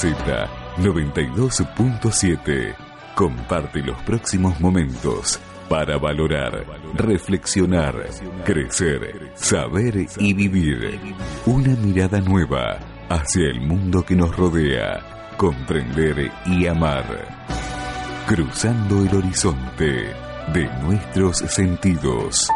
Z 92.7. Comparte los próximos momentos para valorar, reflexionar, crecer, saber y vivir. Una mirada nueva hacia el mundo que nos rodea, comprender y amar. Cruzando el horizonte de nuestros sentidos.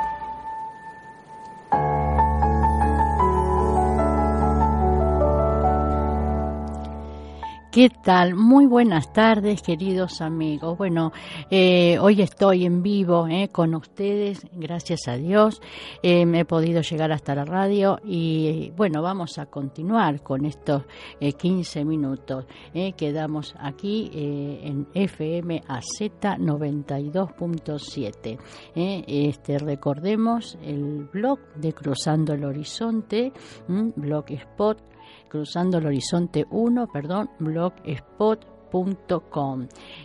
¿Qué tal? Muy buenas tardes, queridos amigos. Bueno, eh, hoy estoy en vivo eh, con ustedes, gracias a Dios. Eh, me he podido llegar hasta la radio y bueno, vamos a continuar con estos 15 minutos que damos aquí en FM AZ 92.7. Este, recordemos el blog de Cruzando el Horizonte, blog spot cruzando el horizonte 1, perdón,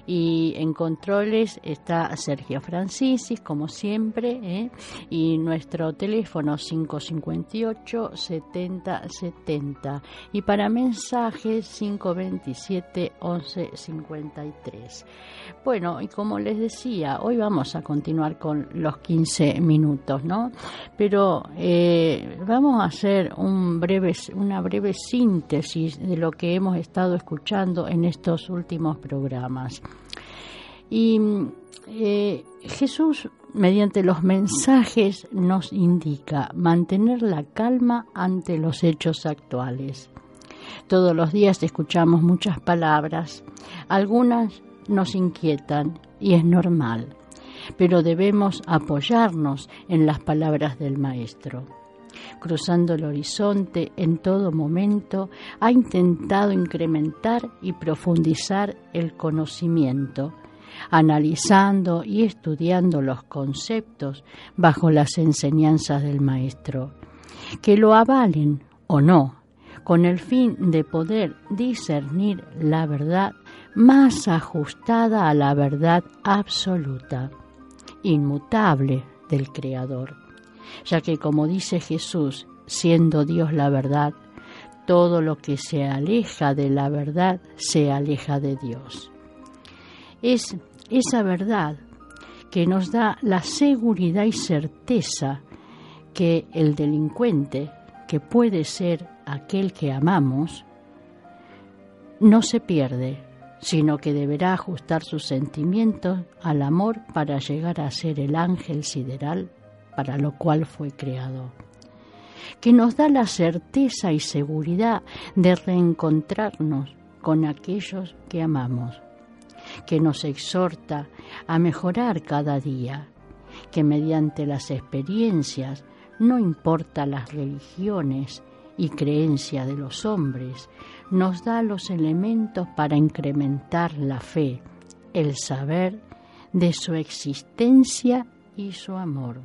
y en controles está Sergio Francisis, como siempre, ¿eh? y nuestro teléfono 558 70 70 y para mensajes 527 11 53. Bueno, y como les decía, hoy vamos a continuar con los 15 minutos, ¿no? Pero eh, vamos a hacer un breve, una breve síntesis de lo que hemos estado escuchando en estos últimos últimos programas. Y eh, Jesús, mediante los mensajes, nos indica mantener la calma ante los hechos actuales. Todos los días escuchamos muchas palabras, algunas nos inquietan y es normal, pero debemos apoyarnos en las palabras del Maestro cruzando el horizonte en todo momento, ha intentado incrementar y profundizar el conocimiento, analizando y estudiando los conceptos bajo las enseñanzas del Maestro, que lo avalen o no, con el fin de poder discernir la verdad más ajustada a la verdad absoluta, inmutable del Creador ya que como dice Jesús, siendo Dios la verdad, todo lo que se aleja de la verdad se aleja de Dios. Es esa verdad que nos da la seguridad y certeza que el delincuente, que puede ser aquel que amamos, no se pierde, sino que deberá ajustar sus sentimientos al amor para llegar a ser el ángel sideral para lo cual fue creado, que nos da la certeza y seguridad de reencontrarnos con aquellos que amamos, que nos exhorta a mejorar cada día, que mediante las experiencias, no importa las religiones y creencias de los hombres, nos da los elementos para incrementar la fe, el saber de su existencia y su amor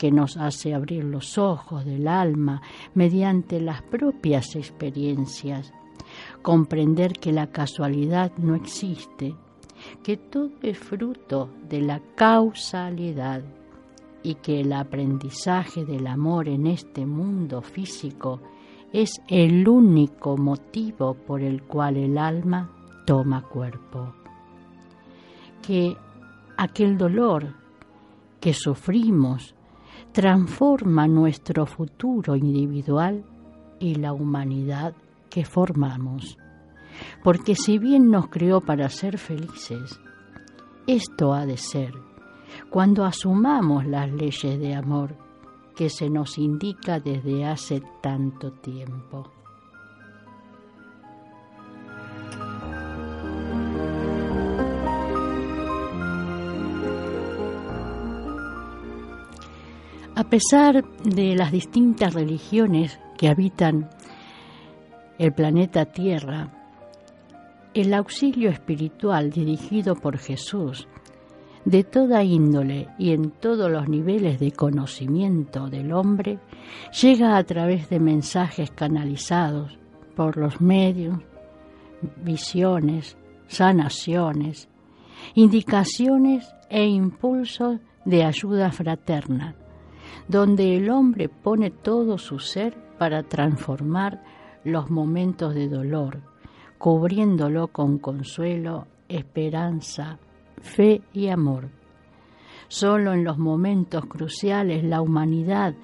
que nos hace abrir los ojos del alma mediante las propias experiencias, comprender que la casualidad no existe, que todo es fruto de la causalidad y que el aprendizaje del amor en este mundo físico es el único motivo por el cual el alma toma cuerpo. Que aquel dolor que sufrimos transforma nuestro futuro individual y la humanidad que formamos. Porque si bien nos creó para ser felices, esto ha de ser cuando asumamos las leyes de amor que se nos indica desde hace tanto tiempo. Pesar de las distintas religiones que habitan el planeta Tierra, el auxilio espiritual dirigido por Jesús, de toda índole y en todos los niveles de conocimiento del hombre, llega a través de mensajes canalizados por los medios, visiones, sanaciones, indicaciones e impulsos de ayuda fraterna donde el hombre pone todo su ser para transformar los momentos de dolor, cubriéndolo con consuelo, esperanza, fe y amor. Solo en los momentos cruciales la humanidad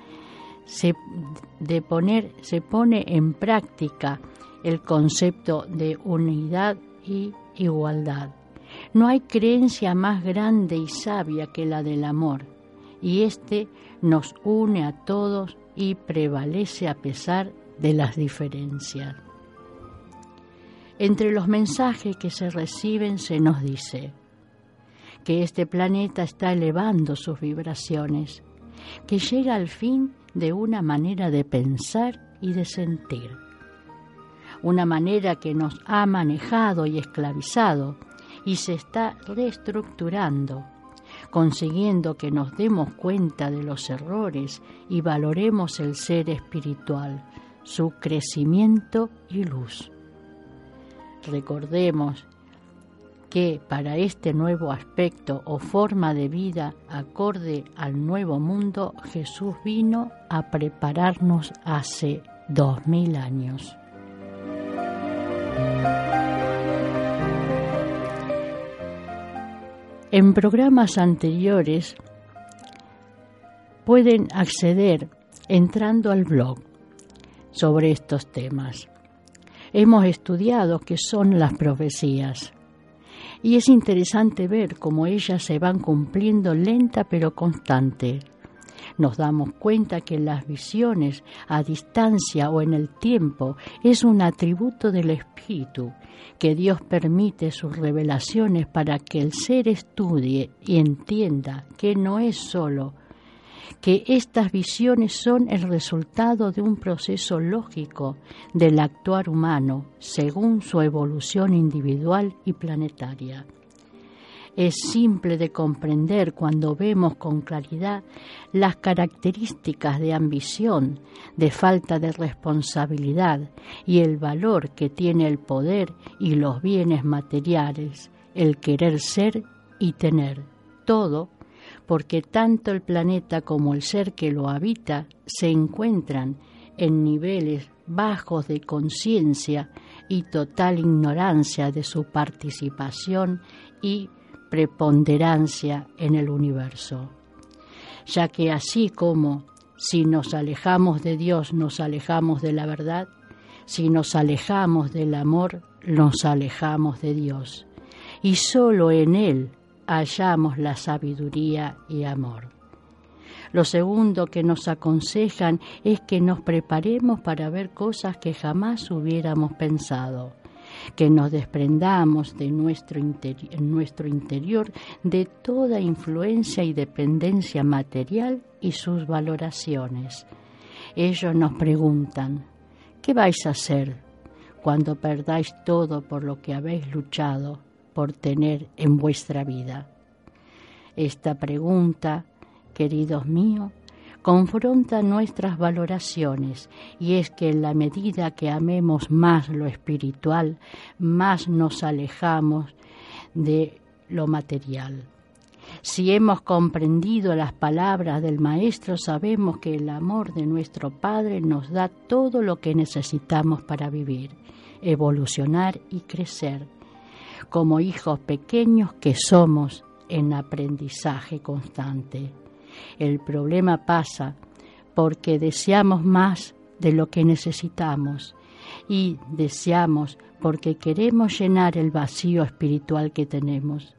se, de poner, se pone en práctica el concepto de unidad y igualdad. No hay creencia más grande y sabia que la del amor, y éste nos une a todos y prevalece a pesar de las diferencias. Entre los mensajes que se reciben se nos dice que este planeta está elevando sus vibraciones, que llega al fin de una manera de pensar y de sentir, una manera que nos ha manejado y esclavizado y se está reestructurando, consiguiendo que nos demos cuenta de los errores y valoremos el ser espiritual, su crecimiento y luz. Recordemos que para este nuevo aspecto o forma de vida acorde al nuevo mundo, Jesús vino a prepararnos hace dos mil años. En programas anteriores pueden acceder entrando al blog sobre estos temas. Hemos estudiado qué son las profecías y es interesante ver cómo ellas se van cumpliendo lenta pero constante. Nos damos cuenta que las visiones a distancia o en el tiempo es un atributo del espíritu, que Dios permite sus revelaciones para que el ser estudie y entienda que no es solo que estas visiones son el resultado de un proceso lógico del actuar humano según su evolución individual y planetaria. Es simple de comprender cuando vemos con claridad las características de ambición, de falta de responsabilidad y el valor que tiene el poder y los bienes materiales, el querer ser y tener, todo porque tanto el planeta como el ser que lo habita se encuentran en niveles bajos de conciencia y total ignorancia de su participación y preponderancia en el universo. Ya que así como si nos alejamos de Dios nos alejamos de la verdad, si nos alejamos del amor nos alejamos de Dios. Y solo en Él hallamos la sabiduría y amor. Lo segundo que nos aconsejan es que nos preparemos para ver cosas que jamás hubiéramos pensado, que nos desprendamos de nuestro, nuestro interior de toda influencia y dependencia material y sus valoraciones. Ellos nos preguntan, ¿qué vais a hacer cuando perdáis todo por lo que habéis luchado? por tener en vuestra vida? Esta pregunta, queridos míos, confronta nuestras valoraciones y es que en la medida que amemos más lo espiritual, más nos alejamos de lo material. Si hemos comprendido las palabras del Maestro, sabemos que el amor de nuestro Padre nos da todo lo que necesitamos para vivir, evolucionar y crecer como hijos pequeños que somos en aprendizaje constante. El problema pasa porque deseamos más de lo que necesitamos y deseamos porque queremos llenar el vacío espiritual que tenemos.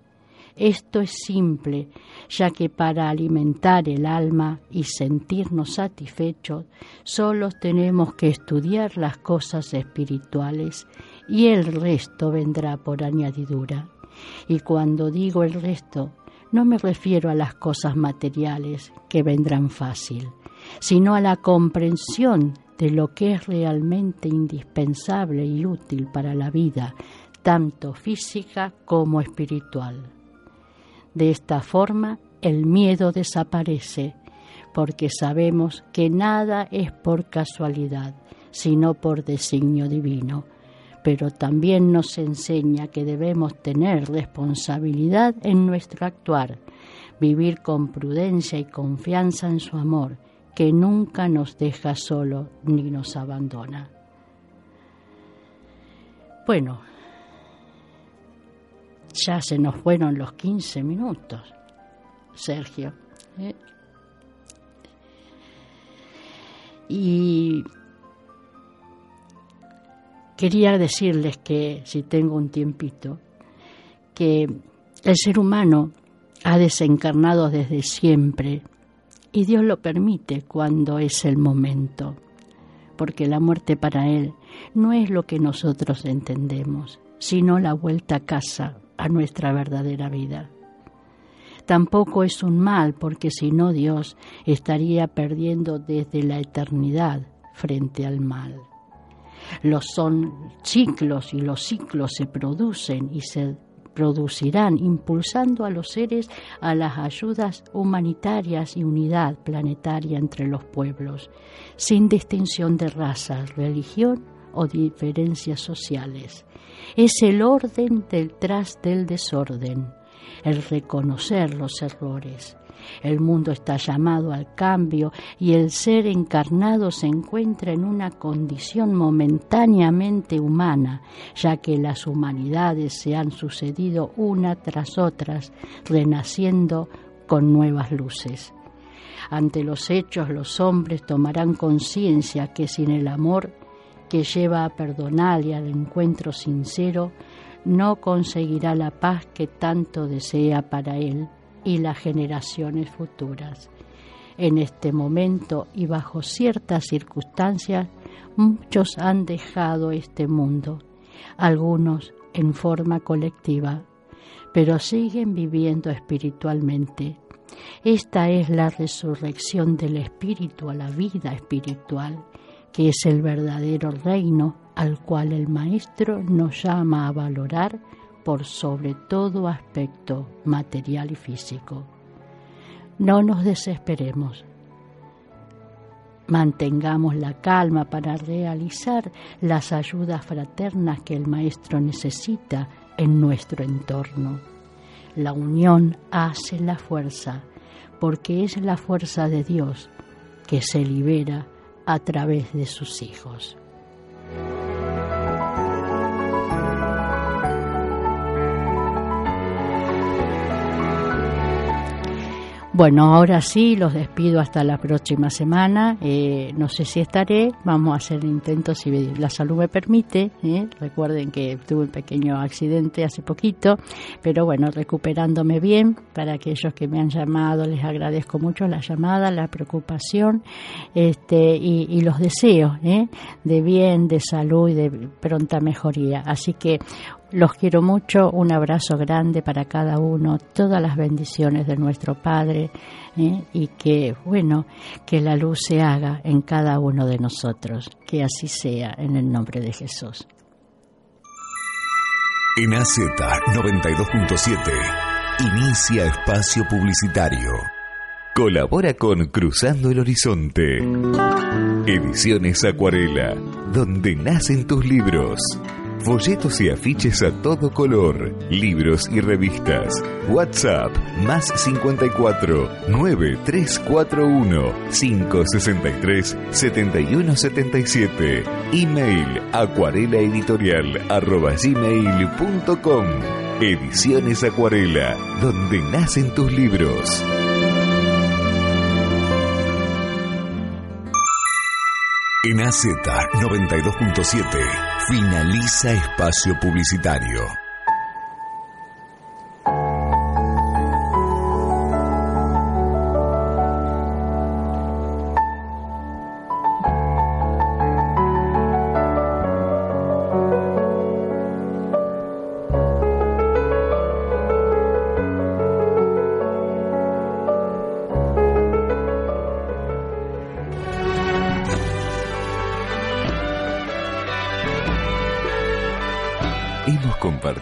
Esto es simple, ya que para alimentar el alma y sentirnos satisfechos, solo tenemos que estudiar las cosas espirituales y el resto vendrá por añadidura. Y cuando digo el resto, no me refiero a las cosas materiales que vendrán fácil, sino a la comprensión de lo que es realmente indispensable y útil para la vida, tanto física como espiritual. De esta forma, el miedo desaparece, porque sabemos que nada es por casualidad, sino por designio divino pero también nos enseña que debemos tener responsabilidad en nuestro actuar, vivir con prudencia y confianza en su amor, que nunca nos deja solo ni nos abandona. Bueno, ya se nos fueron los 15 minutos, Sergio. ¿eh? Y quería decirles que, si tengo un tiempito, que el ser humano ha desencarnado desde siempre y Dios lo permite cuando es el momento, porque la muerte para Él no es lo que nosotros entendemos, sino la vuelta a casa, a nuestra verdadera vida. Tampoco es un mal, porque si no Dios estaría perdiendo desde la eternidad frente al mal. Los son ciclos y los ciclos se producen y se producirán, impulsando a los seres a las ayudas humanitarias y unidad planetaria entre los pueblos, sin distinción de razas, religión o diferencias sociales. Es el orden detrás del desorden, el reconocer los errores, el mundo está llamado al cambio y el ser encarnado se encuentra en una condición momentáneamente humana, ya que las humanidades se han sucedido una tras otras, renaciendo con nuevas luces. Ante los hechos los hombres tomarán conciencia que sin el amor que lleva a perdonar y al encuentro sincero, no conseguirá la paz que tanto desea para él y las generaciones futuras. En este momento y bajo ciertas circunstancias, muchos han dejado este mundo, algunos en forma colectiva, pero siguen viviendo espiritualmente. Esta es la resurrección del espíritu a la vida espiritual, que es el verdadero reino al cual el Maestro nos llama a valorar por sobre todo aspecto material y físico. No nos desesperemos. Mantengamos la calma para realizar las ayudas fraternas que el Maestro necesita en nuestro entorno. La unión hace la fuerza, porque es la fuerza de Dios que se libera a través de sus hijos. Bueno, ahora sí, los despido hasta la próxima semana. Eh, no sé si estaré, vamos a hacer intentos si la salud me permite. ¿eh? Recuerden que tuve un pequeño accidente hace poquito, pero bueno, recuperándome bien. Para aquellos que me han llamado, les agradezco mucho la llamada, la preocupación este, y, los deseos ¿eh? de bien, de salud y de pronta mejoría. Así que los quiero mucho, un abrazo grande para cada uno, todas las bendiciones de nuestro Padre ¿eh? y que, bueno, que la luz se haga en cada uno de nosotros, que así sea en el nombre de Jesús. En AZ 92.7 inicia espacio publicitario. Colabora con Cruzando el Horizonte. Ediciones Acuarela, donde nacen tus libros folletos y afiches a todo color, libros y revistas. WhatsApp más 54 9341 563 7177. Email acuarelaeditorial arroba gmail.com. Ediciones Acuarela, donde nacen tus libros. En AZ 92.7 finaliza espacio publicitario.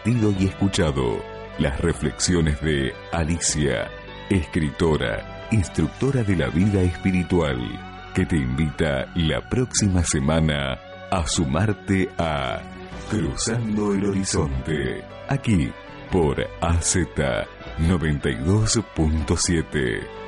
Y escuchado las reflexiones de Alicia, escritora, instructora de la vida espiritual, que te invita la próxima semana a sumarte a Cruzando el Horizonte, aquí por AZ 92.7.